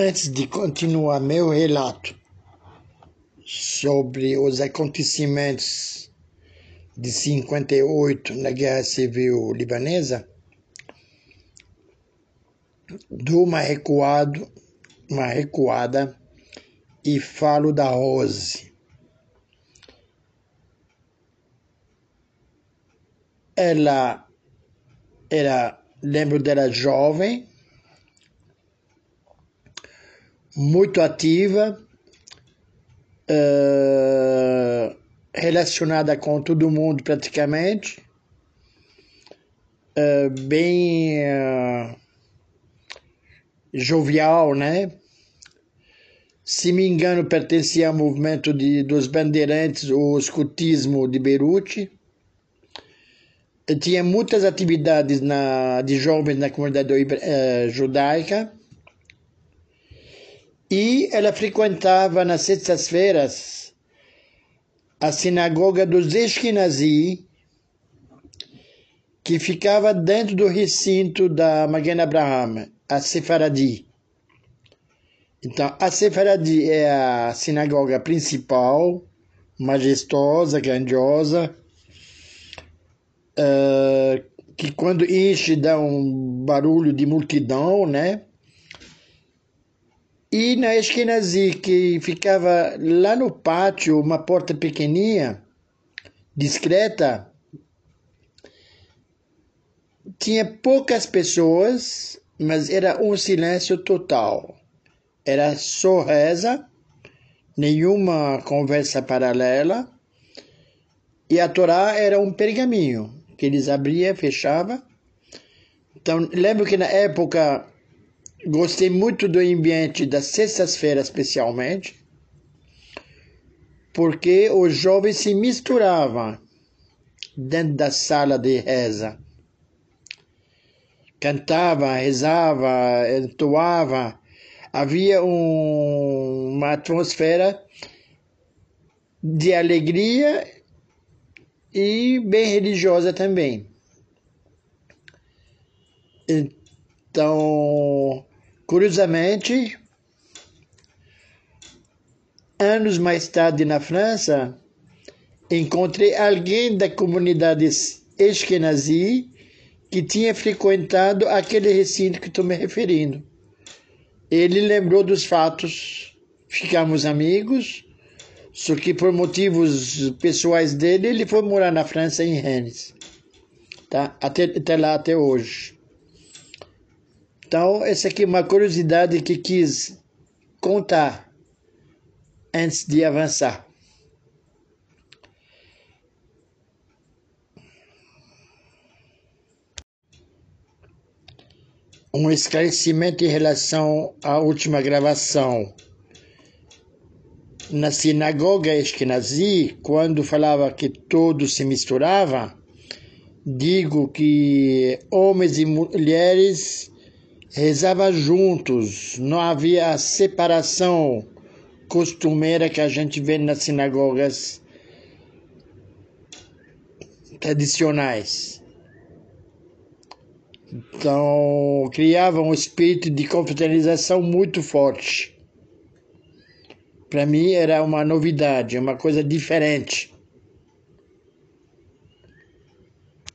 Antes de continuar meu relato sobre os acontecimentos de 58 na Guerra Civil Libanesa, dou uma recuada, uma recuada e falo da Rose. Ela era, lembro dela jovem, muito ativa, uh, relacionada com todo mundo praticamente, uh, bem uh, jovial, né? Se me engano, pertencia ao movimento de, dos bandeirantes, o escutismo de Beirute. Tinha muitas atividades na, de jovens na comunidade judaica e ela frequentava nas sextas-feiras a sinagoga dos Ashkenazi, que ficava dentro do recinto da Magen Abraham, a Sefaradi. Então, a Sefaradi é a sinagoga principal, majestosa, grandiosa, uh, que quando enche dá um barulho de multidão, né? E na Eskenazi, que ficava lá no pátio, uma porta pequenininha, discreta, tinha poucas pessoas, mas era um silêncio total. Era só reza, nenhuma conversa paralela, e a Torá era um pergaminho que eles abriam, fechavam. Então, lembro que na época Gostei muito do ambiente das sextas-feiras, especialmente, porque os jovens se misturavam dentro da sala de reza. Cantava, rezava, entoava. Havia um, uma atmosfera de alegria e bem religiosa também. Então, Curiosamente, anos mais tarde na França, encontrei alguém da comunidade Eskenazi que tinha frequentado aquele recinto que estou me referindo. Ele lembrou dos fatos, ficamos amigos, só que por motivos pessoais dele, ele foi morar na França, em Rennes. Tá? Até, até lá, até hoje. Então, essa aqui é uma curiosidade que quis contar antes de avançar. Um esclarecimento em relação à última gravação. Na sinagoga Eskenazi, quando falava que todos se misturavam, digo que homens e mulheres rezava juntos, não havia separação costumeira que a gente vê nas sinagogas tradicionais. Então, criava um espírito de confraternização muito forte. Para mim era uma novidade, uma coisa diferente.